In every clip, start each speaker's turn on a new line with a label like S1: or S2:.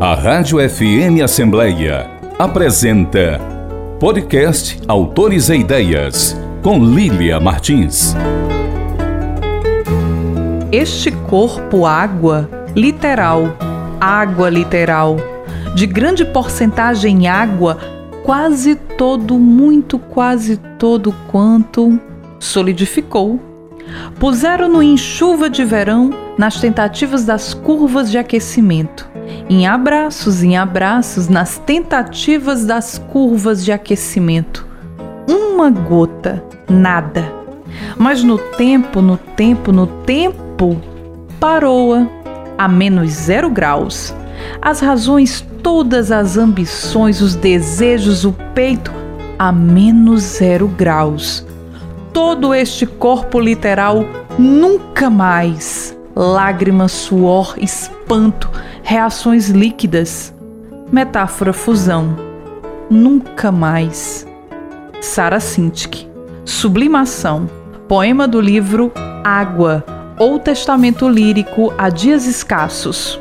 S1: A Rádio FM Assembleia apresenta Podcast Autores e Ideias, com Lília Martins.
S2: Este corpo água, literal, água literal, de grande porcentagem água, quase todo, muito quase todo quanto, solidificou. Puseram-no em chuva de verão nas tentativas das curvas de aquecimento em abraços, em abraços, nas tentativas das curvas de aquecimento. Uma gota, nada. Mas no tempo, no tempo, no tempo, parou-a a menos zero graus. As razões, todas as ambições, os desejos, o peito, a menos zero graus. Todo este corpo literal nunca mais. Lágrimas, suor, espanto, reações líquidas, metáfora fusão, nunca mais. Sara Sintik, Sublimação, poema do livro Água ou Testamento Lírico a Dias Escassos.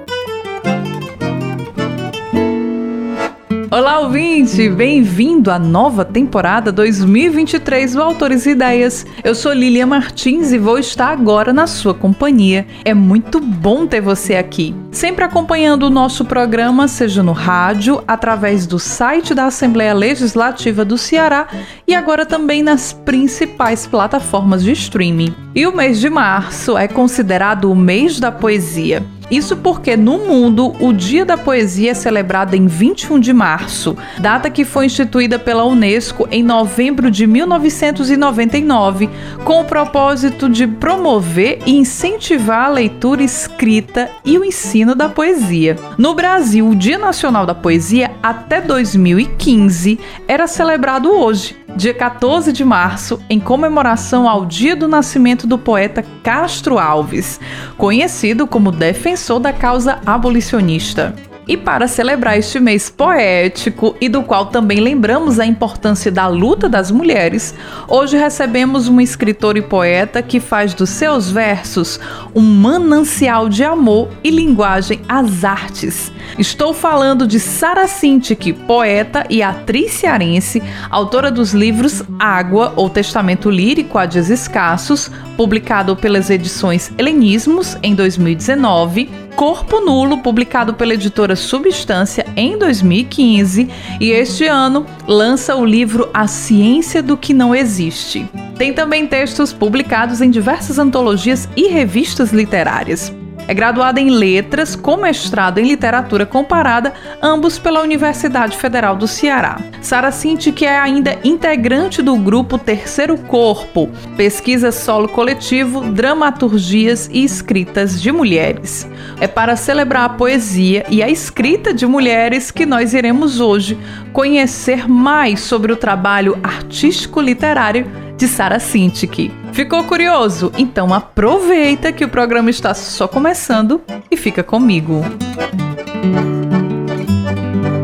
S2: Olá, ouvinte! Bem-vindo à nova temporada 2023 do Autores e Ideias. Eu sou Lilia Martins e vou estar agora na sua companhia. É muito bom ter você aqui. Sempre acompanhando o nosso programa, seja no rádio, através do site da Assembleia Legislativa do Ceará e agora também nas principais plataformas de streaming. E o mês de março é considerado o mês da poesia. Isso porque no mundo o Dia da Poesia é celebrado em 21 de março, data que foi instituída pela Unesco em novembro de 1999, com o propósito de promover e incentivar a leitura escrita e o ensino da poesia. No Brasil, o Dia Nacional da Poesia até 2015 era celebrado hoje, dia 14 de março, em comemoração ao dia do nascimento do poeta Castro Alves, conhecido como defensor da causa abolicionista. E para celebrar este mês poético e do qual também lembramos a importância da luta das mulheres, hoje recebemos uma escritora e poeta que faz dos seus versos um manancial de amor e linguagem às artes. Estou falando de Sara Sintik, poeta e atriz cearense, autora dos livros Água ou Testamento Lírico a Dias Escassos, publicado pelas edições Helenismos em 2019 Corpo Nulo, publicado pela editora Substância em 2015, e este ano lança o livro A Ciência do que Não Existe. Tem também textos publicados em diversas antologias e revistas literárias. É graduada em Letras, com mestrado em Literatura Comparada, ambos pela Universidade Federal do Ceará. Sara Cinti, que é ainda integrante do grupo Terceiro Corpo, pesquisa solo coletivo, dramaturgias e escritas de mulheres. É para celebrar a poesia e a escrita de mulheres que nós iremos hoje conhecer mais sobre o trabalho artístico literário de Sara Sintik. Ficou curioso? Então aproveita que o programa está só começando e fica comigo.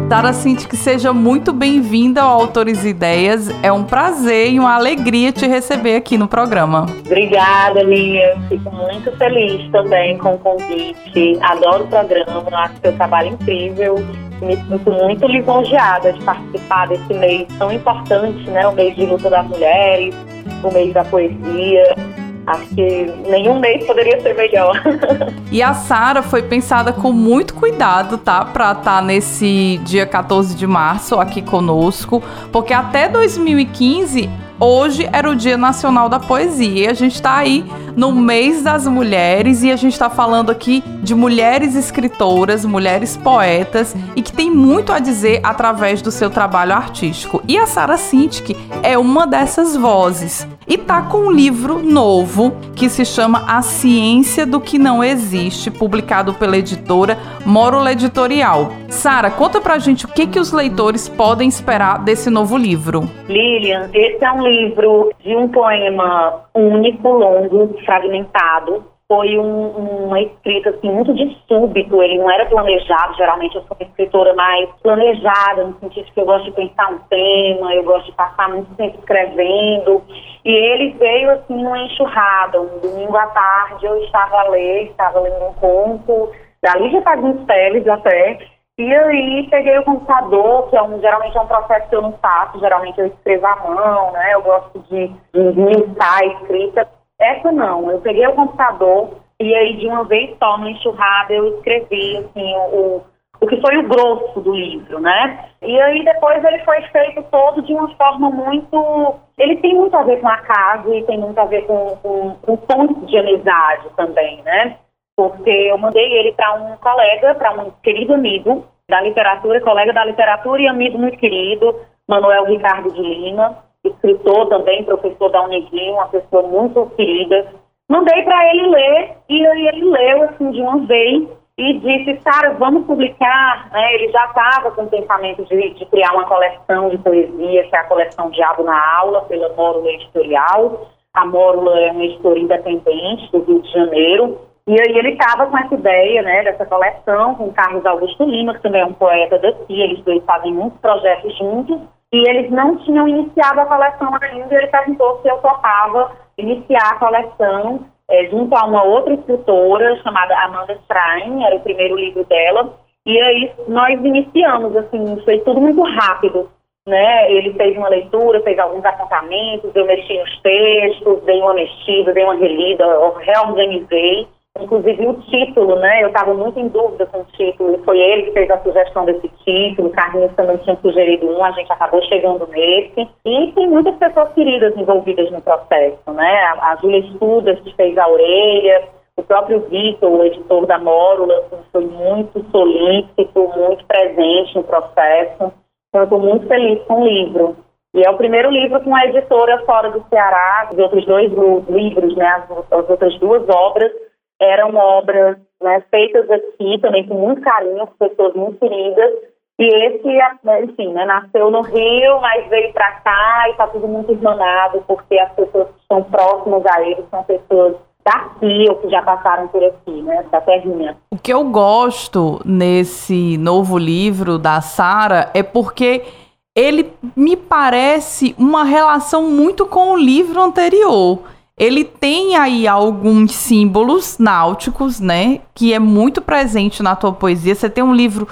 S2: Sara Sintik, seja muito bem-vinda ao Autores e Ideias. É um prazer e uma alegria te receber aqui no programa.
S3: Obrigada, Lia. Fico muito feliz também com o convite. Adoro o programa, acho seu trabalho incrível me sinto muito lisonjeada de participar desse mês tão importante, né? O mês de luta das mulheres, o mês da poesia. Acho que nenhum mês poderia ser melhor.
S2: e a Sara foi pensada com muito cuidado, tá? Pra estar tá nesse dia 14 de março aqui conosco, porque até 2015 Hoje era o Dia Nacional da Poesia e a gente está aí no mês das mulheres e a gente está falando aqui de mulheres escritoras, mulheres poetas e que tem muito a dizer através do seu trabalho artístico. E a Sara Sintik é uma dessas vozes e tá com um livro novo que se chama A Ciência do que Não Existe, publicado pela editora Mórola Editorial. Sara, conta pra gente o que que os leitores podem esperar desse novo livro.
S3: Lilian, esse é um livro de um poema único, longo, fragmentado, foi um, uma escrita assim, muito de súbito, ele não era planejado, geralmente eu sou uma escritora mais planejada, no sentido que eu gosto de pensar um tema, eu gosto de passar muito tempo escrevendo, e ele veio assim numa enxurrada, um domingo à tarde eu estava a ler, estava lendo um conto, da Lígia Fagundes Teles até, e aí peguei o computador, que é um, geralmente é um processo que eu não faço, geralmente eu escrevo à mão, né? Eu gosto de, esmiuçar a escrita. Essa não, eu peguei o computador e aí de uma vez só, no enxurrada, eu escrevi assim, o, o que foi o grosso do livro, né? E aí depois ele foi feito todo de uma forma muito. Ele tem muito a ver com a casa e tem muito a ver com, com, com pontos de amizade também, né? Porque eu mandei ele para um colega, para um querido amigo da literatura, colega da literatura e amigo muito querido, Manuel Ricardo de Lima, escritor também, professor da Unigui, uma pessoa muito querida. Mandei para ele ler e ele leu assim de uma vez e disse, Sara, vamos publicar. Né? Ele já estava com o pensamento de, de, criar uma coleção de poesia, que é a coleção Diabo na Aula, pela Mórula Editorial. A Mórula é uma editora independente do Rio de Janeiro. E aí ele estava com essa ideia né, dessa coleção, com Carlos Augusto Lima, que também é um poeta daqui, eles dois fazem muitos projetos juntos, e eles não tinham iniciado a coleção ainda, e ele perguntou se eu topava iniciar a coleção é, junto a uma outra escritora chamada Amanda Strain, era o primeiro livro dela, e aí nós iniciamos, assim, foi tudo muito rápido, né? Ele fez uma leitura, fez alguns apontamentos, eu mexi nos textos, dei uma mexida, dei uma relida, reorganizei, Inclusive o título, né? Eu estava muito em dúvida com o título, e foi ele que fez a sugestão desse título, o Carlinhos também tinha sugerido um, a gente acabou chegando nesse. E tem muitas pessoas queridas envolvidas no processo, né? A, a Júlia Estudas, que fez a orelha, o próprio Vitor, o editor da Mórula, assim, foi muito solícito, muito presente no processo. Então, eu estou muito feliz com o livro. E é o primeiro livro com a editora fora do Ceará, os outros dois livros, né, as, as outras duas obras eram obras né, feitas aqui também com muito carinho, com pessoas muito queridas. E esse, enfim, né, nasceu no Rio, mas veio para cá e está tudo muito irmanado, porque as pessoas que estão próximas a ele são pessoas daqui ou que já passaram por aqui, né, da terrinha.
S2: O que eu gosto nesse novo livro da Sara é porque ele me parece uma relação muito com o livro anterior. Ele tem aí alguns símbolos náuticos, né? Que é muito presente na tua poesia. Você tem um livro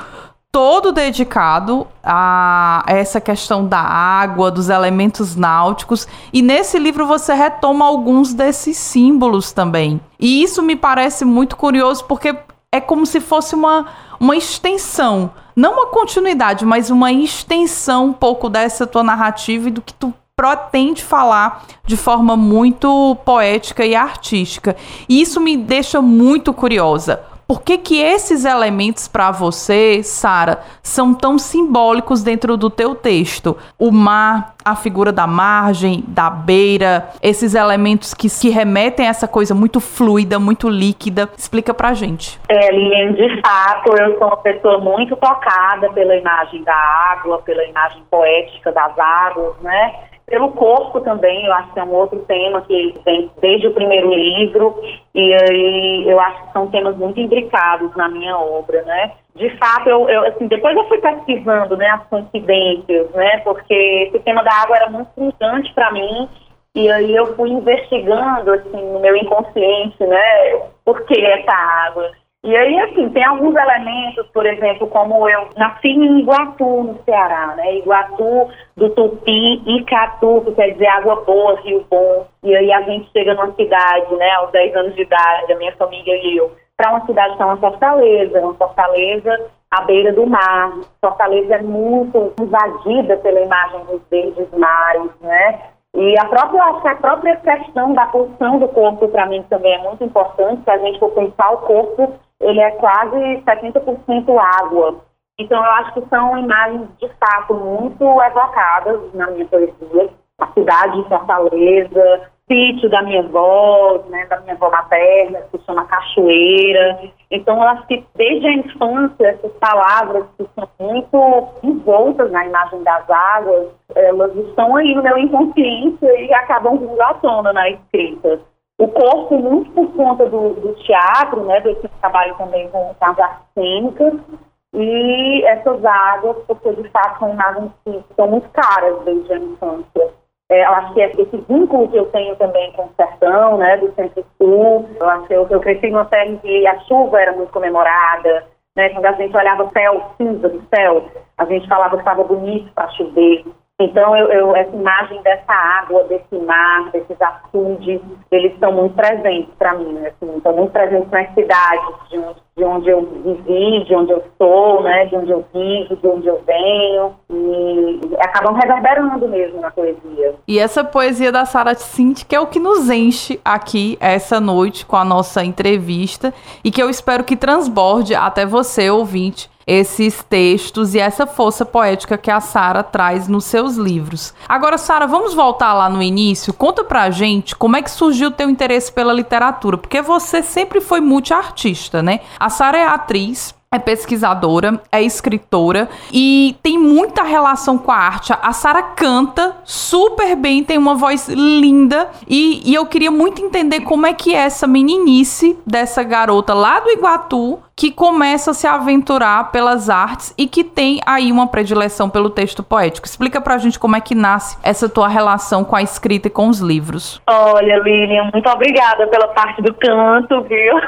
S2: todo dedicado a essa questão da água, dos elementos náuticos, e nesse livro você retoma alguns desses símbolos também. E isso me parece muito curioso porque é como se fosse uma, uma extensão, não uma continuidade, mas uma extensão um pouco dessa tua narrativa e do que tu pretende falar de forma muito poética e artística. E isso me deixa muito curiosa. Por que, que esses elementos para você, Sara, são tão simbólicos dentro do teu texto? O mar, a figura da margem, da beira, esses elementos que se remetem a essa coisa muito fluida, muito líquida. Explica pra gente.
S3: É, Lilian, de fato, eu sou uma pessoa muito tocada pela imagem da água, pela imagem poética das águas, né? Pelo corpo também, eu acho que é um outro tema que vem desde o primeiro livro, e aí eu acho que são temas muito imbricados na minha obra, né? De fato, eu, eu assim, depois eu fui pesquisando, né, as coincidências, né, porque esse tema da água era muito importante para mim, e aí eu fui investigando, assim, no meu inconsciente, né, por que essa água? E aí, assim, tem alguns elementos, por exemplo, como eu nasci em Iguatu, no Ceará, né? Iguatu do Tupi, Icatu, que quer dizer água boa, rio bom. E aí a gente chega numa cidade, né, aos 10 anos de idade, a minha família e eu, para uma cidade que é uma fortaleza, uma fortaleza à beira do mar. Fortaleza é muito invadida pela imagem dos verdes mares, né? E a própria, a própria questão da posição do corpo, para mim, também é muito importante. Se a gente for pensar, o corpo ele é quase 70% água. Então, eu acho que são imagens, de fato, muito evocadas na minha poesia. A cidade de Fortaleza, sítio da minha avó, né, da minha avó materna, que se chama Cachoeira. Então, eu acho que desde a infância, essas palavras que são muito envoltas na imagem das águas, elas estão aí no meu inconsciente e acabam vindo à tona na escrita. O corpo, muito por conta do, do teatro, né, desse trabalho também com as artes cênicas, e essas águas, porque de fato são imagens que são muito caras desde a infância. É, eu acho que esse vínculo que eu tenho também com o sertão, né, do centro-sul, eu acho que eu, eu cresci numa terra em que a chuva era muito comemorada, né? Quando a gente olhava o céu, cinza do céu, a gente falava que estava bonito para chover. Então, eu, eu, essa imagem dessa água, desse mar, desses açudes, eles estão muito presentes para mim, né? assim, estão muito presentes nas cidades de onde, de onde eu vivi, de onde eu sou, né? de onde eu vivo, de onde eu venho, e acabam reverberando mesmo na poesia.
S2: E essa poesia da Sara Cinti, que é o que nos enche aqui essa noite com a nossa entrevista, e que eu espero que transborde até você, ouvinte, esses textos e essa força poética que a Sara traz nos seus livros. Agora, Sara, vamos voltar lá no início. Conta pra gente como é que surgiu o teu interesse pela literatura, porque você sempre foi multiartista, né? A Sara é atriz, é pesquisadora, é escritora e tem muita relação com a arte. A Sara canta super bem, tem uma voz linda e, e, eu queria muito entender como é que é essa meninice dessa garota lá do Iguatu que começa a se aventurar pelas artes e que tem aí uma predileção pelo texto poético. Explica pra gente como é que nasce essa tua relação com a escrita e com os livros.
S3: Olha, Lilian, muito obrigada pela parte do canto, viu?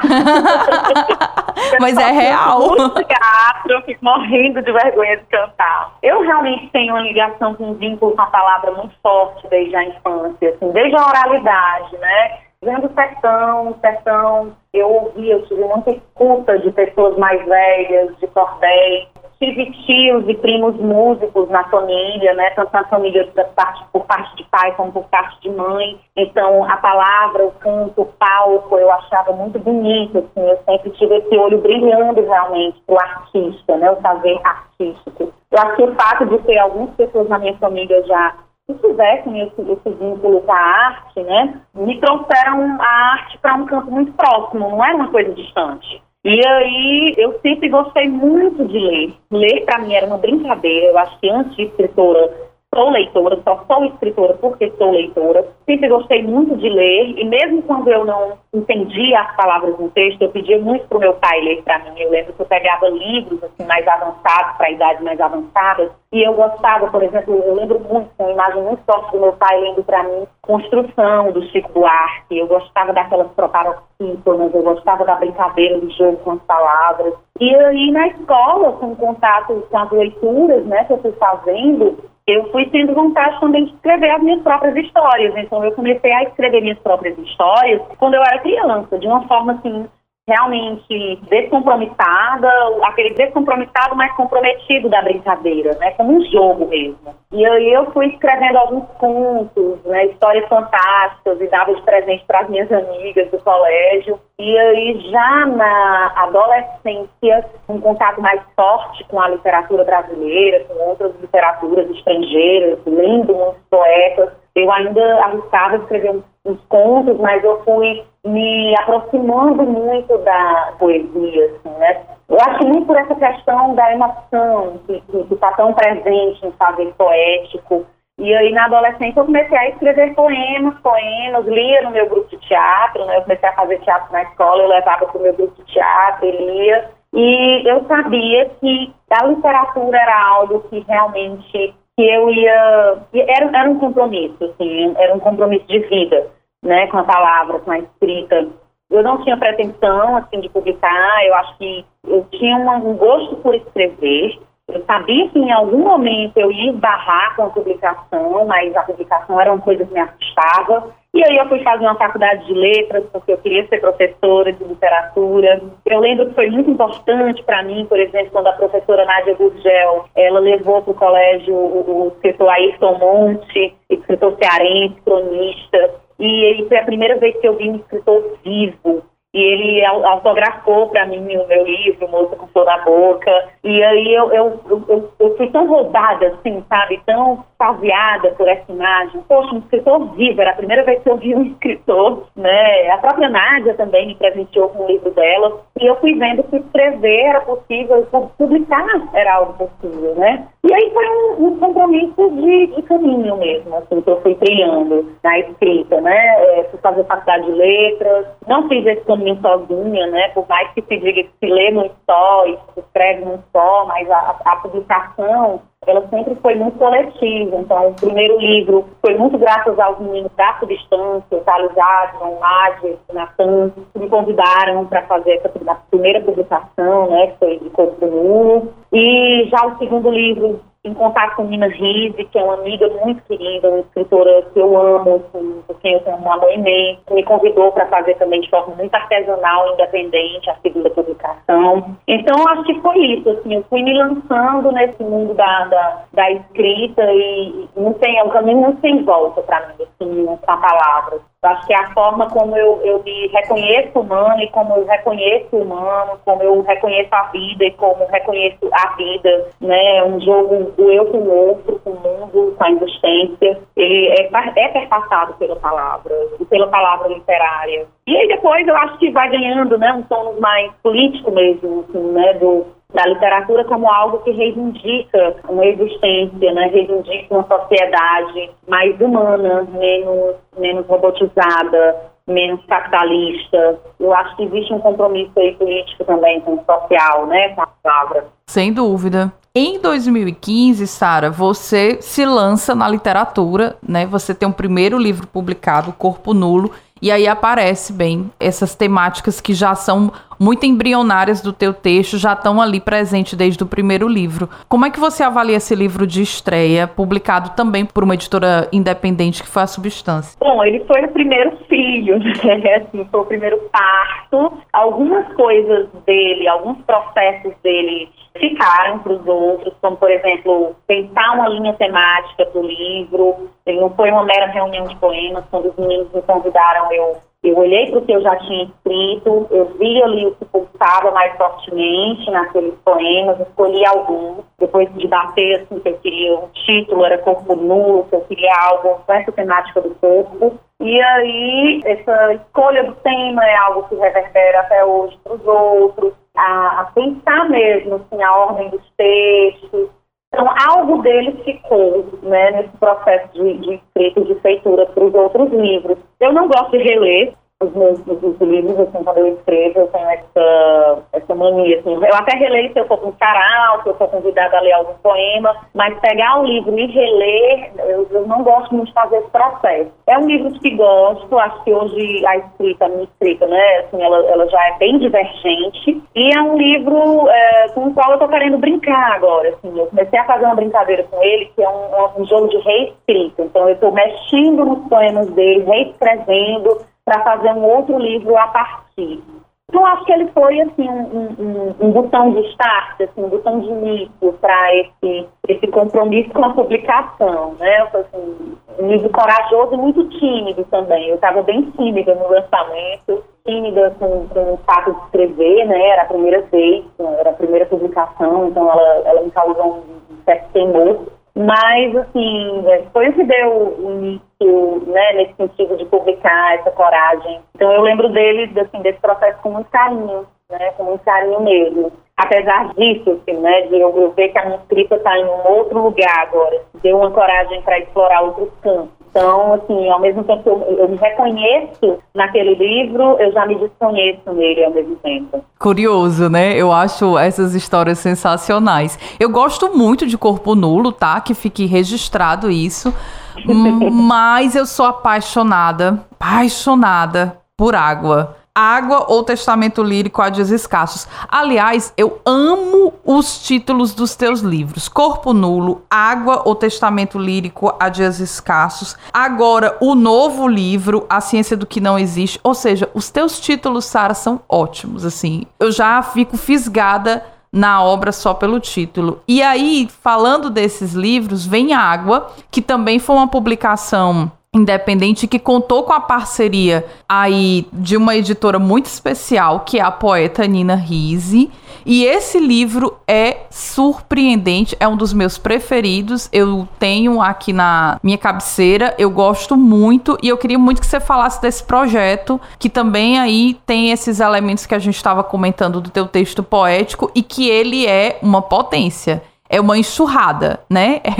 S2: Mas é real
S3: teatro, eu fico morrendo de vergonha de cantar. Eu realmente tenho uma ligação com um vínculo com a palavra muito forte desde a infância, assim, desde a oralidade, né? Vendo sertão, sertão, eu ouvi, eu tive muita escuta de pessoas mais velhas, de cordéis, tive tios e primos músicos na família, né? Tanto na família parte, por parte de pai como por parte de mãe. Então, a palavra, o canto, o palco, eu achava muito bonito, assim. Eu sempre tive esse olho brilhando realmente pro artista, né? O saber artístico. Eu acho que o fato de ter algumas pessoas na minha família já que tivessem esse, esse vínculo com a arte, né? Me trouxeram a arte para um campo muito próximo, não é uma coisa distante. E aí eu sempre gostei muito de ler. Ler para mim era uma brincadeira. Eu acho que antes de escritora sou leitora, só sou escritora porque sou leitora. Sempre gostei muito de ler e mesmo quando eu não entendia as palavras no texto, eu pedia muito para o meu pai ler para mim. Eu lembro que eu pegava livros assim mais avançados, para idades mais avançadas, e eu gostava, por exemplo, eu lembro muito, uma imagem muito forte do meu pai lendo para mim Construção, do Chico Buarque. Eu gostava daquelas paroxítonas, eu gostava da brincadeira do jogo com as palavras. E aí na escola, com contato com as leituras né, que eu fui fazendo, eu fui tendo vontade também de escrever as minhas próprias histórias. Então, eu comecei a escrever minhas próprias histórias quando eu era criança, de uma forma assim realmente descompromissada, aquele descompromissado, mas comprometido da brincadeira, né? Como um jogo mesmo. E aí eu fui escrevendo alguns contos, né? Histórias fantásticas e dava de presente para as minhas amigas do colégio. E aí já na adolescência, um contato mais forte com a literatura brasileira, com outras literaturas estrangeiras, lendo muitos poetas, eu ainda arriscava escrever uns, uns contos, mas eu fui me aproximando muito da poesia, assim, né? Eu acho muito por essa questão da emoção que está tão presente em fazer poético. E aí, na adolescência, eu comecei a escrever poemas, poemas, lia no meu grupo de teatro, né? Eu comecei a fazer teatro na escola, eu levava para o meu grupo de teatro e lia. E eu sabia que a literatura era algo que realmente que eu ia... Era, era um compromisso, assim, era um compromisso de vida né, com a palavra, com a escrita. Eu não tinha pretensão, assim, de publicar, eu acho que eu tinha um gosto por escrever, eu sabia que em algum momento eu ia esbarrar com a publicação, mas a publicação era uma coisa que me assustava. E aí eu fui fazer uma faculdade de letras, porque eu queria ser professora de literatura. Eu lembro que foi muito importante para mim, por exemplo, quando a professora Nádia Gurgel, ela levou para o colégio o, o escritor Ayrton Monte, escritor cearense, cronista, e foi a primeira vez que eu vi um escritor vivo. E ele autografou para mim o meu livro, Moça com Flor na Boca. E aí eu, eu, eu, eu, fui tão roubada, assim, sabe? Tão faseada por essa imagem. Poxa, um escritor vivo. Era a primeira vez que eu vi um escritor, né? A própria Nádia também me presenteou com o livro dela. E eu fui vendo que escrever era possível, publicar era algo possível, né? E aí foi um, um compromisso de, de, caminho mesmo, assim, que eu fui trilhando na escrita, né? É, fui fazer faculdade de letras, não fiz esse caminho sozinha, né? Por mais que se diga que se lê muito só e se escreve muito só, mas a, a publicação ela sempre foi muito coletiva. Então, o primeiro livro foi muito graças aos meninos da substância, Carlos Adson, Nádia, Natan, que me convidaram para fazer essa primeira publicação, né, que foi de Corpo Nu. E já o segundo livro em contato com Nina Rise, que é uma amiga muito querida, uma escritora que eu amo, com, quem eu tenho um amor imenso, me convidou para fazer também de forma muito artesanal, independente, a segunda publicação. Então, acho que foi isso, assim, eu fui me lançando nesse mundo da, da, da escrita e não tem, é um caminho muito sem volta para mim, assim, com a palavra. Acho que é a forma como eu, eu me reconheço humano e como eu reconheço humano, como eu reconheço a vida e como reconheço a vida, né? Um jogo do eu com o outro, com o mundo, com a existência. Ele é, é perpassado pela palavra e pela palavra literária. E aí depois eu acho que vai ganhando, né? Um tom mais político mesmo, assim, né? Do, da literatura como algo que reivindica uma existência, né? reivindica uma sociedade mais humana, menos, menos robotizada, menos capitalista. Eu acho que existe um compromisso aí político também com o social, né, com a palavra.
S2: Sem dúvida. Em 2015, Sara, você se lança na literatura, né? Você tem um primeiro livro publicado, Corpo Nulo, e aí aparece bem essas temáticas que já são muito embrionárias do teu texto, já estão ali presentes desde o primeiro livro. Como é que você avalia esse livro de estreia, publicado também por uma editora independente que foi a Substância?
S3: Bom, ele foi o primeiro filho, né? assim, foi o primeiro parto. Algumas coisas dele, alguns processos dele ficaram para os outros, como, por exemplo, pensar uma linha temática para o livro. Ele não foi uma mera reunião de poemas. Quando os meninos me convidaram, eu, eu olhei para o que eu já tinha escrito, eu vi ali o que pulsava mais fortemente naqueles poemas, escolhi alguns. Depois de bater, assim, que eu queria um título, era Corpo Nu, que eu queria algo com essa temática do corpo. E aí, essa escolha do tema é algo que reverbera até hoje para os outros a, a pensar mesmo assim, a ordem dos textos. Então, algo deles ficou né, nesse processo de, de escrita e de feitura para os outros livros. Eu não gosto de reler, os meus os livros, assim, quando eu escrevo, eu tenho essa, assim, eu até releio se eu for com sarau, se eu for convidada a ler algum poema, mas pegar o livro e reler, eu, eu não gosto muito de fazer esse processo. É um livro que gosto, acho que hoje a escrita, a minha escrita, né, assim, ela, ela já é bem divergente, e é um livro é, com o qual eu tô querendo brincar agora, assim, eu comecei a fazer uma brincadeira com ele, que é um, um jogo de reescrita, então eu estou mexendo nos poemas dele, reescrevendo, para fazer um outro livro a partir. Então, acho que ele foi, assim, um, um, um botão de start, assim, um botão de início para esse, esse compromisso com a publicação, né? Foi, assim, um livro corajoso e muito tímido também. Eu estava bem tímida no lançamento, tímida com, com o fato de escrever, né? Era a primeira vez, era a primeira publicação, então ela, ela me causou um certo temor. Mas, assim, é, foi o que deu o início, né, nesse sentido de publicar essa coragem. Então, eu lembro dele, assim, desse processo com muito carinho, né, com muito carinho mesmo. Apesar disso, assim, né, de eu, ver que a minha escrita está em um outro lugar agora, deu uma coragem para explorar outros campos. Então, assim, ao mesmo tempo que eu, eu me reconheço naquele livro, eu já me desconheço nele ao mesmo tempo.
S2: Curioso, né? Eu acho essas histórias sensacionais. Eu gosto muito de Corpo Nulo, tá? Que fique registrado isso. mas eu sou apaixonada, apaixonada por água. Água ou Testamento Lírico a Dias Escassos. Aliás, eu amo os títulos dos teus livros. Corpo Nulo, Água ou Testamento Lírico a Dias Escassos. Agora, o novo livro, A Ciência do Que Não Existe. Ou seja, os teus títulos, Sara, são ótimos. Assim, eu já fico fisgada na obra só pelo título. E aí, falando desses livros, vem Água, que também foi uma publicação independente que contou com a parceria aí de uma editora muito especial, que é a poeta Nina Risi. E esse livro é surpreendente, é um dos meus preferidos. Eu tenho aqui na minha cabeceira, eu gosto muito e eu queria muito que você falasse desse projeto, que também aí tem esses elementos que a gente estava comentando do teu texto poético e que ele é uma potência é uma enxurrada, né?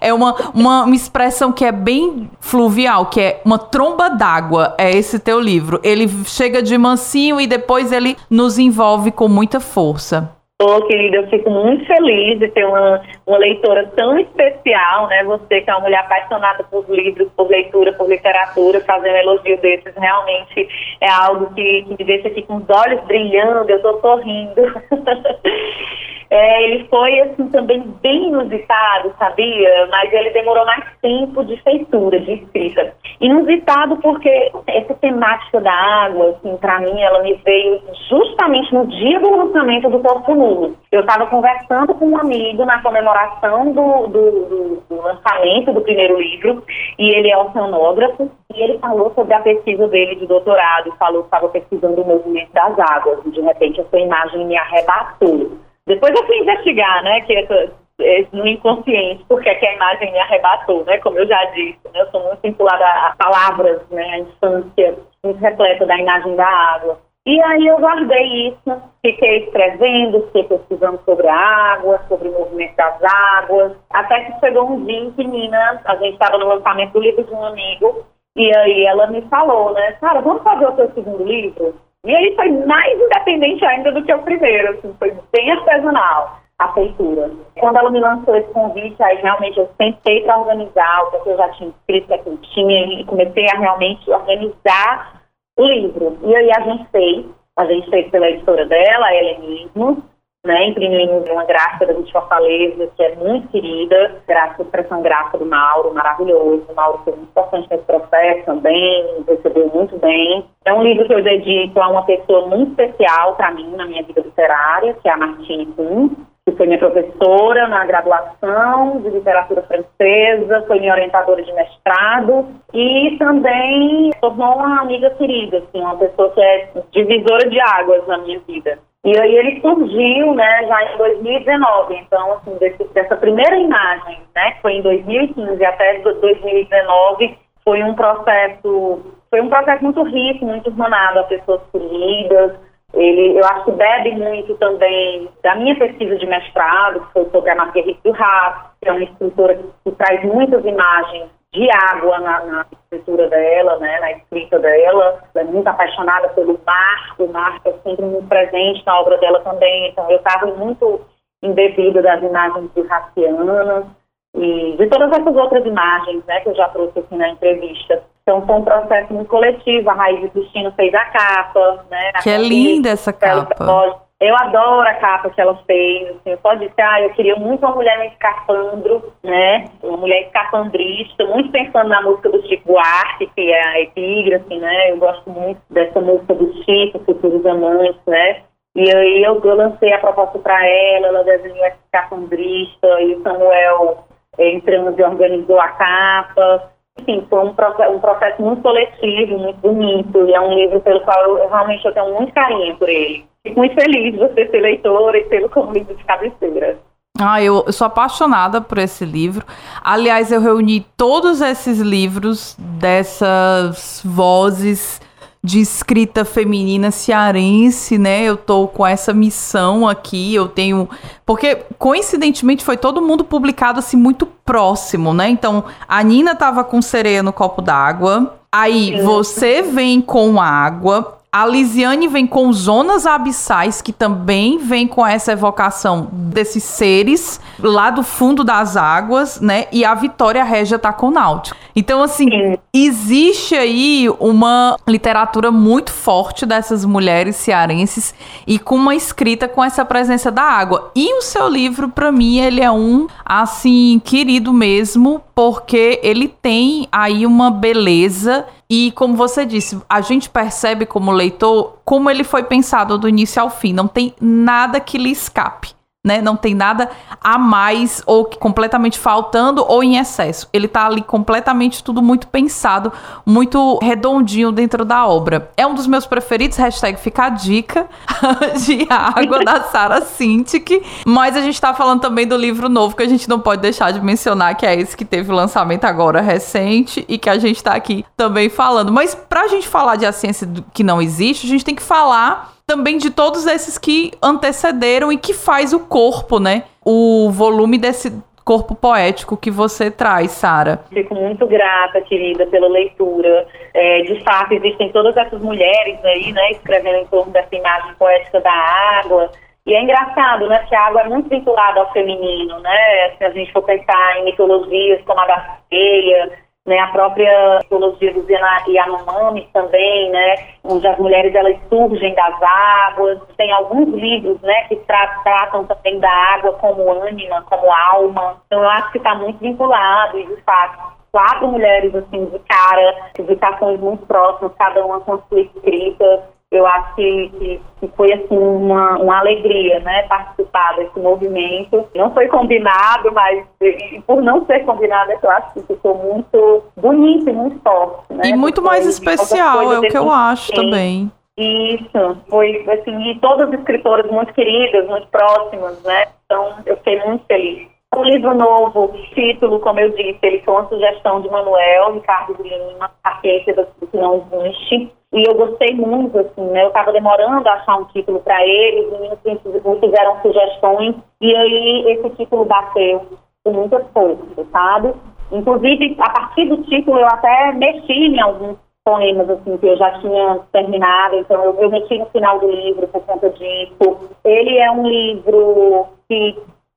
S2: É, uma, uma, uma expressão que é bem fluvial, que é uma tromba d'água. É esse teu livro. Ele chega de mansinho e depois ele nos envolve com muita força.
S3: Ô, querida, eu fico muito feliz de ter uma, uma leitora tão especial, né? Você que é uma mulher apaixonada por livros, por leitura, por literatura, fazer um elogio desses realmente é algo que, que me deixa aqui com os olhos brilhando, eu tô sorrindo. É, ele foi, assim, também bem inusitado, sabia? Mas ele demorou mais tempo de feitura, de escrita. Inusitado porque essa temática da água, assim, para mim, ela me veio justamente no dia do lançamento do Corpo Nu. Eu estava conversando com um amigo na comemoração do, do, do, do lançamento do primeiro livro, e ele é oceanógrafo, e ele falou sobre a pesquisa dele de doutorado, falou que estava pesquisando o movimento das águas, e de repente essa imagem me arrebatou. Depois eu fui investigar, né, que essa, no inconsciente, porque é a imagem me arrebatou, né, como eu já disse, né, eu sou muito vinculada a palavras, né, a infância muito repleta da imagem da água. E aí eu guardei isso, fiquei escrevendo, fiquei pesquisando sobre a água, sobre o movimento das águas, até que chegou um dia em que Nina, a gente estava no lançamento do livro de um amigo, e aí ela me falou, né, cara, vamos fazer o seu segundo livro? E aí foi mais independente ainda do que o primeiro, assim, foi bem artesanal a feitura. Quando ela me lançou esse convite, aí realmente eu sentei para organizar o que eu já tinha escrito, o que eu tinha, e comecei a realmente organizar o livro. E aí a gente fez, a gente fez pela editora dela, a Helenismo, né, imprimimos uma gráfica da de Fortaleza, que é muito querida, gráfica, expressão gráfica do Mauro, maravilhoso. O Mauro foi muito importante nesse processo também, recebeu muito bem. É um livro que eu dedico a uma pessoa muito especial para mim na minha vida literária, que é a Martine Kuhn, que foi minha professora na graduação de literatura francesa, foi minha orientadora de mestrado e também tornou uma amiga querida, assim, uma pessoa que é divisora de águas na minha vida. E aí ele surgiu, né, já em 2019. Então, assim, desse, dessa primeira imagem, né, que foi em 2015 até 2019, foi um processo, foi um processo muito rico, muito irmanado a pessoas queridas. Ele, eu acho que bebe muito também da minha pesquisa de mestrado, que foi sobre a Marguerite Duras, que é uma escritora que, que traz muitas imagens de água na, na, escritura dela, né, na escrita dela. Ela é muito apaixonada pelo mar, o mar é sempre muito presente na obra dela também. Então, eu estava muito embebida das imagens de Racianas e de todas essas outras imagens né, que eu já trouxe aqui na entrevista. Então, foi um processo muito coletivo. A Raiz de Cristina fez a capa. Né,
S2: que é linda essa capa.
S3: Eu adoro a capa que ela fez. Assim, pode ser, ah, eu queria muito uma mulher no escafandro, né? Uma mulher escafandrista, muito pensando na música do Chico Buarque, que é a epígrafe, né? Eu gosto muito dessa música do Chico, Futuros Amantes, né? E aí eu, eu lancei a proposta para ela, ela desenhou essa escafandrista, e o Samuel entrando e organizou a capa. Enfim, foi um, um processo muito coletivo, muito bonito, e é um livro pelo qual eu, realmente eu tenho muito carinho por ele. Fico muito feliz de você ser leitora e como livro de cabeceira.
S2: Ah, eu, sou apaixonada por esse livro. Aliás, eu reuni todos esses livros dessas vozes de escrita feminina cearense, né? Eu tô com essa missão aqui, eu tenho. Porque, coincidentemente, foi todo mundo publicado assim muito próximo, né? Então, a Nina tava com sereia no copo d'água. Aí você vem com água, a Lisiane vem com zonas abissais, que também vem com essa evocação desses seres lá do fundo das águas, né? E a Vitória Régia tá com náutico. Então, assim, existe aí uma literatura muito forte dessas mulheres cearenses e com uma escrita com essa presença da água. E o seu livro, para mim, ele é um, assim, querido mesmo, porque ele tem aí uma beleza e como você disse, a gente percebe como leitor como ele foi pensado do início ao fim. Não tem nada que lhe escape né? Não tem nada a mais ou completamente faltando ou em excesso. Ele tá ali completamente tudo muito pensado, muito redondinho dentro da obra. É um dos meus preferidos, hashtag fica a dica de água da Sarah Sintik. Mas a gente tá falando também do livro novo que a gente não pode deixar de mencionar, que é esse que teve lançamento agora recente e que a gente tá aqui também falando. Mas pra gente falar de a ciência que não existe, a gente tem que falar também de todos esses que antecederam e que faz o corpo, né? O volume desse corpo poético que você traz, Sara.
S3: Fico muito grata, querida, pela leitura. É, de fato, existem todas essas mulheres aí, né, escrevendo em torno dessa imagem poética da água. E é engraçado, né, porque a água é muito vinculada ao feminino, né? Se a gente for pensar em mitologias como a da sereia, né, a própria mitologia dos Yanomami também, né, onde as mulheres elas surgem das águas, tem alguns livros, né, que tra tratam também da água como ânima, como alma, então eu acho que está muito vinculado e de fato quatro mulheres assim de cara, indicações muito próximas, cada uma com sua escrita, eu acho que, que, que, foi assim uma, uma alegria, né, participar desse movimento. Não foi combinado, mas e, por não ser combinado, é eu acho que ficou muito bonito e muito forte. Né?
S2: E muito mais especial, é o que eu acho também.
S3: Isso, foi assim, e todas as escritoras muito queridas, muito próximas, né? Então eu fiquei muito feliz. O livro novo, título, como eu disse, ele foi uma sugestão de Manuel Ricardo Lima, A Ciência que não existe. E eu gostei muito, assim, né? Eu estava demorando a achar um título para eles, e me fizeram sugestões, e aí esse título bateu com muita força, sabe? Inclusive, a partir do título, eu até mexi em alguns poemas, assim, que eu já tinha terminado, então eu, eu mexi no final do livro por conta disso. Ele é um livro que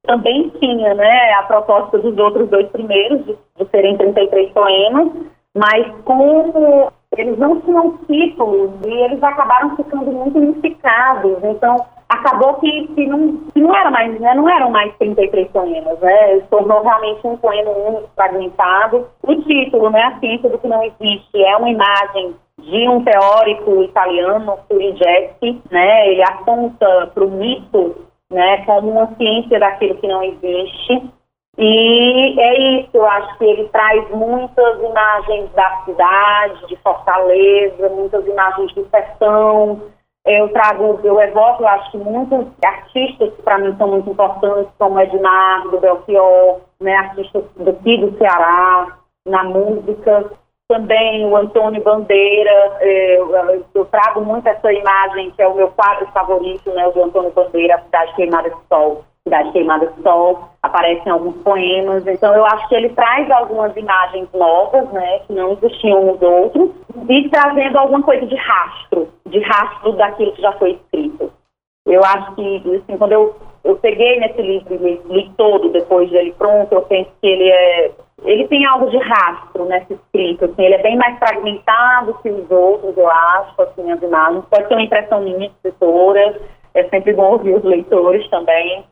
S3: também tinha, né, a proposta dos outros dois primeiros, de, de serem 33 poemas, mas como eles não tinham títulos e eles acabaram ficando muito unificados. Então, acabou que, que, não, que não, era mais, né, não eram mais 33 poemas, né? Tornou realmente um poema único, fragmentado. O título, né, A Ciência do que Não Existe, é uma imagem de um teórico italiano, Furigeschi, né? Ele aponta para o mito, né, como uma ciência daquilo que não existe. E é isso, eu acho que ele traz muitas imagens da cidade, de Fortaleza, muitas imagens do sertão. Eu trago, eu evoco, eu acho que muitos artistas que para mim são muito importantes, como Ednardo, Belchior, né, artistas daqui do Ceará, na música. Também o Antônio Bandeira, é, eu, trago muito essa imagem, que é o meu quadro favorito, né, o do Antônio Bandeira, Cidade Queimada de Sol Cidade Queimada de Sol, aparecem alguns poemas. Então, eu acho que ele traz algumas imagens novas, né, que não existiam nos outros, e trazendo alguma coisa de rastro, de rastro daquilo que já foi escrito. Eu acho que, assim, quando eu, eu peguei nesse livro e li todo depois dele pronto, eu penso que ele é. Ele tem algo de rastro nesse escrito, assim, ele é bem mais fragmentado que os outros, eu acho, assim, as imagens. Pode ser uma impressão minha, escritora, é sempre bom ouvir os leitores também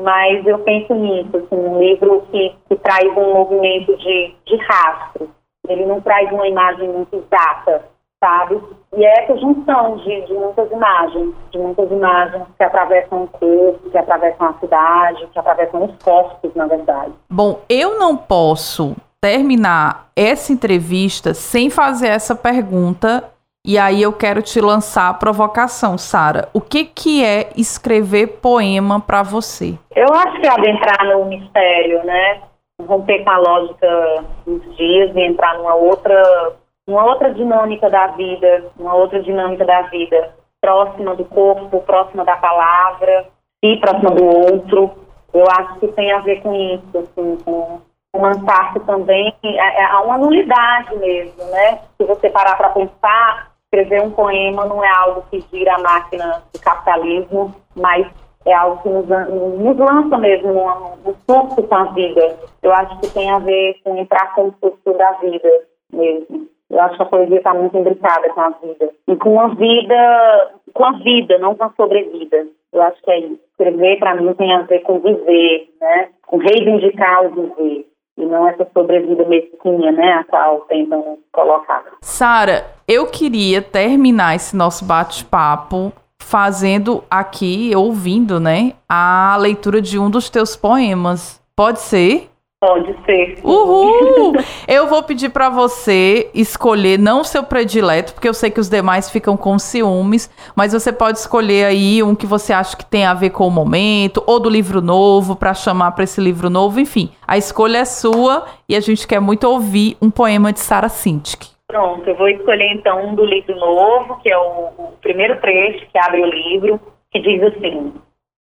S3: mas eu penso nisso, assim, um livro que, que traz um movimento de, de rastro. Ele não traz uma imagem muito exata, sabe? E é essa junção de, de muitas imagens, de muitas imagens que atravessam o corpo, que atravessam a cidade, que atravessam os corpos, na verdade.
S2: Bom, eu não posso terminar essa entrevista sem fazer essa pergunta e aí eu quero te lançar a provocação, Sara. O que que é escrever poema para você?
S3: Eu acho que é adentrar no mistério, né? Romper com a lógica dos dias e entrar numa outra, uma outra dinâmica da vida, uma outra dinâmica da vida, próxima do corpo, próxima da palavra e próxima do outro. Eu acho que tem a ver com isso, assim, com uma parte também, é, é uma nulidade mesmo, né? Se você parar para pensar, escrever um poema não é algo que gira a máquina do capitalismo, mas é algo que nos, nos lança mesmo no, no fluxo com a vida. Eu acho que tem a ver com entrar com o fluxo da vida mesmo. Eu acho que a poesia está muito imbricada com a vida. E com a vida, com a vida, não com a sobrevida. Eu acho que é isso. Escrever, para mim, tem a ver com viver, né? Com reivindicar o viver e não essa sobrevida mesquinha, né, a qual tentam colocar.
S2: Sara, eu queria terminar esse nosso bate-papo fazendo aqui, ouvindo, né, a leitura de um dos teus poemas. Pode ser?
S3: Pode ser.
S2: Uhul! Eu vou pedir para você escolher não o seu predileto, porque eu sei que os demais ficam com ciúmes, mas você pode escolher aí um que você acha que tem a ver com o momento, ou do livro novo, para chamar para esse livro novo, enfim. A escolha é sua e a gente quer muito ouvir um poema de Sara Sintik.
S3: Pronto, eu vou escolher então um do livro novo, que é o, o primeiro trecho que abre o livro, que diz assim: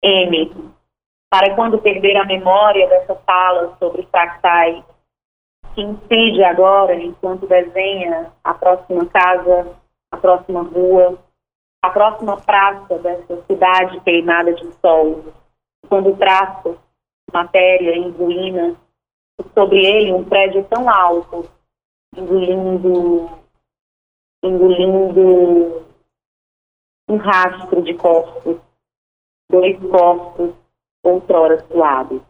S3: M. Para quando perder a memória dessa fala sobre fractais, que incide agora enquanto desenha a próxima casa, a próxima rua, a próxima praça dessa cidade queimada de sol, quando traça matéria em ruínas, sobre ele um prédio tão alto, engolindo, engolindo um rastro de corpos, dois corpos outrora suaves.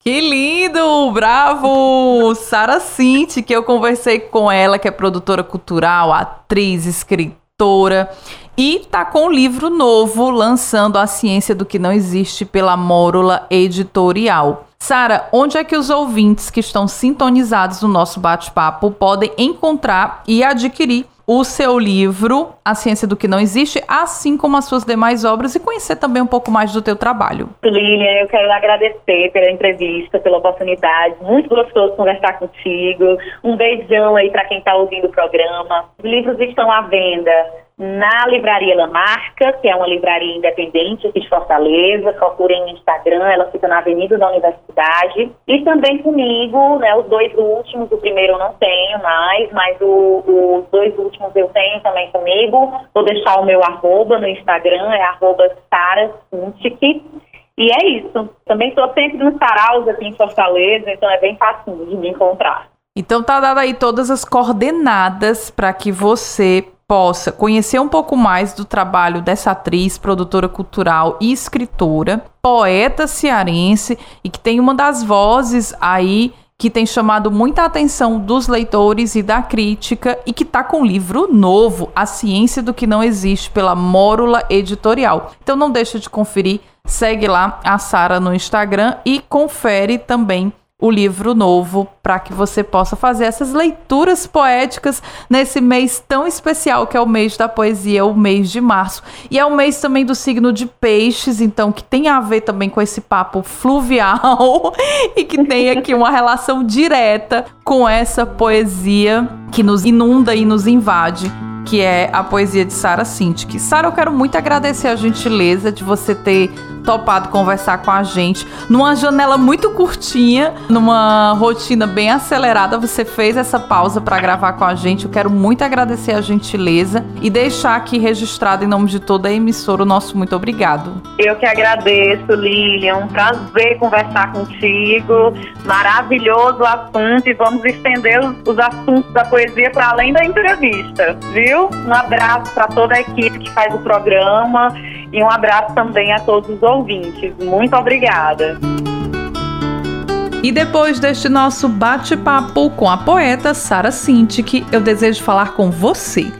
S2: Que lindo! Bravo! Sara Cinti, que eu conversei com ela, que é produtora cultural, atriz, escritora, e tá com um livro novo lançando A Ciência do que Não Existe pela Mórula Editorial. Sara, onde é que os ouvintes que estão sintonizados no nosso bate-papo podem encontrar e adquirir o seu livro, A Ciência do que Não Existe, assim como as suas demais obras e conhecer também um pouco mais do teu trabalho.
S3: Lilian, eu quero agradecer pela entrevista, pela oportunidade. Muito gostoso conversar contigo. Um beijão aí para quem está ouvindo o programa. Os livros estão à venda na Livraria Lamarca, que é uma livraria independente aqui de Fortaleza. Procurem no Instagram, ela fica na Avenida da Universidade. E também comigo, né, os dois últimos, o primeiro eu não tenho mais, mas o, os dois últimos eu tenho também comigo. Vou deixar o meu arroba no Instagram, é arroba E é isso. Também estou sempre nos saraus aqui em Fortaleza, então é bem fácil de me encontrar.
S2: Então tá dado aí todas as coordenadas para que você possa conhecer um pouco mais do trabalho dessa atriz, produtora cultural e escritora, poeta cearense e que tem uma das vozes aí que tem chamado muita atenção dos leitores e da crítica e que está com um livro novo, A Ciência do que Não Existe, pela Mórula Editorial. Então não deixa de conferir, segue lá a Sara no Instagram e confere também o livro novo para que você possa fazer essas leituras poéticas nesse mês tão especial que é o mês da poesia, o mês de março. E é o mês também do signo de peixes, então que tem a ver também com esse papo fluvial e que tem aqui uma relação direta com essa poesia que nos inunda e nos invade que é a poesia de Sara Sintik. Sara, eu quero muito agradecer a gentileza de você ter topado conversar com a gente numa janela muito curtinha, numa rotina bem acelerada. Você fez essa pausa para gravar com a gente. Eu quero muito agradecer a gentileza e deixar aqui registrado em nome de toda a emissora o nosso muito obrigado.
S3: Eu que agradeço, Lilian. Um prazer conversar contigo. Maravilhoso assunto e vamos estender os assuntos da poesia para além da entrevista, viu? Um abraço para toda a equipe que faz o programa e um abraço também a todos os ouvintes. Muito obrigada.
S2: E depois deste nosso bate-papo com a poeta Sara Sintik, eu desejo falar com você,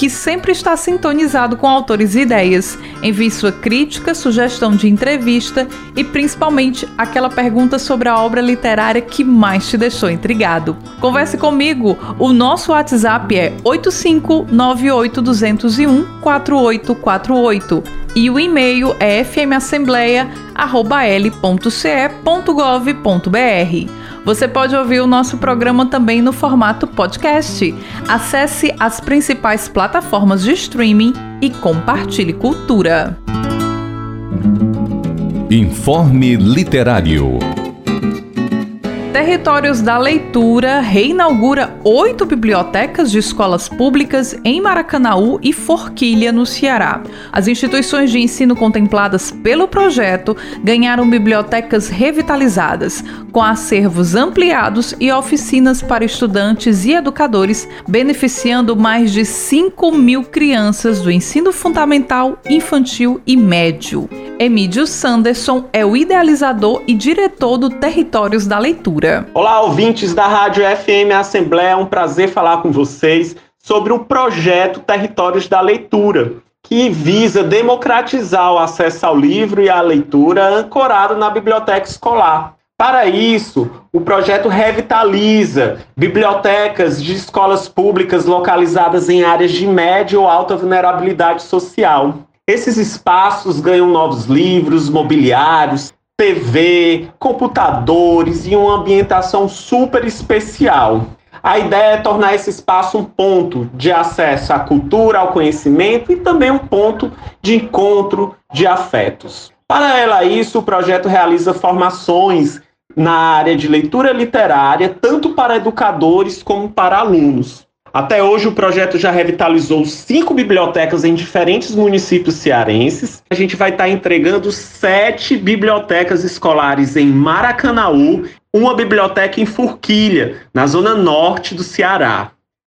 S2: que sempre está sintonizado com autores e ideias. Envie sua crítica, sugestão de entrevista e principalmente aquela pergunta sobre a obra literária que mais te deixou intrigado. Converse comigo. O nosso WhatsApp é 8598201 4848 e o e-mail é fmassembleia.l.ce.gov.br. Você pode ouvir o nosso programa também no formato podcast. Acesse as principais plataformas de streaming e compartilhe cultura.
S1: Informe Literário.
S2: Territórios da Leitura reinaugura oito bibliotecas de escolas públicas em Maracanaú e Forquilha, no Ceará. As instituições de ensino contempladas pelo projeto ganharam bibliotecas revitalizadas, com acervos ampliados e oficinas para estudantes e educadores, beneficiando mais de 5 mil crianças do ensino fundamental, infantil e médio. Emílio Sanderson é o idealizador e diretor do Territórios da Leitura.
S4: Olá, ouvintes da Rádio FM Assembleia, é um prazer falar com vocês sobre o projeto Territórios da Leitura, que visa democratizar o acesso ao livro e à leitura ancorado na biblioteca escolar. Para isso, o projeto revitaliza bibliotecas de escolas públicas localizadas em áreas de média ou alta vulnerabilidade social. Esses espaços ganham novos livros, mobiliários, TV, computadores e uma ambientação super especial. a ideia é tornar esse espaço um ponto de acesso à cultura, ao conhecimento e também um ponto de encontro de afetos. Paralelo a isso, o projeto realiza formações na área de leitura literária, tanto para educadores como para alunos. Até hoje, o projeto já revitalizou cinco bibliotecas em diferentes municípios cearenses. A gente vai estar entregando sete bibliotecas escolares em Maracanaú, uma biblioteca em Forquilha, na zona norte do Ceará.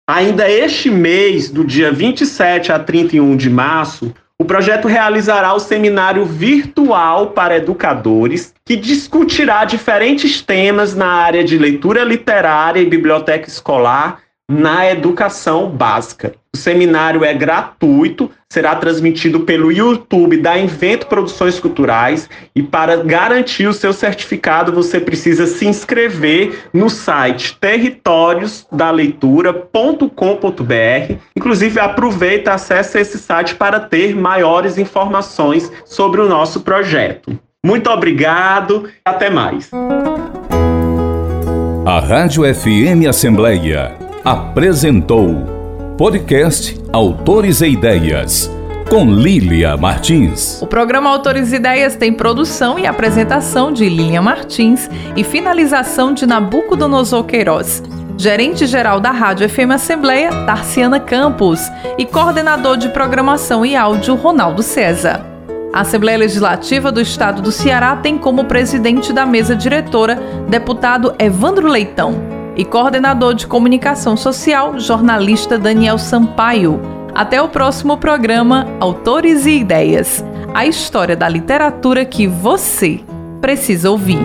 S4: Ainda este mês, do dia 27 a 31 de março, o projeto realizará o seminário virtual para educadores, que discutirá diferentes temas na área de leitura literária e biblioteca escolar na educação básica. O seminário é gratuito, será transmitido pelo YouTube da Invento Produções Culturais e para garantir o seu certificado você precisa se inscrever no site territoriosdaleitura.com.br. Inclusive aproveita, acesse esse site para ter maiores informações sobre o nosso projeto. Muito obrigado, até mais.
S1: A Rádio FM Assembleia apresentou podcast Autores e Ideias com Lília Martins.
S2: O programa Autores e Ideias tem produção e apresentação de Lília Martins e finalização de Nabucodonosor Queiroz. Gerente-geral da Rádio FM Assembleia, Tarciana Campos, e coordenador de programação e áudio, Ronaldo César. A Assembleia Legislativa do Estado do Ceará tem como presidente da mesa diretora deputado Evandro Leitão e coordenador de comunicação social, jornalista Daniel Sampaio. Até o próximo programa Autores e Ideias a história da literatura que você precisa ouvir.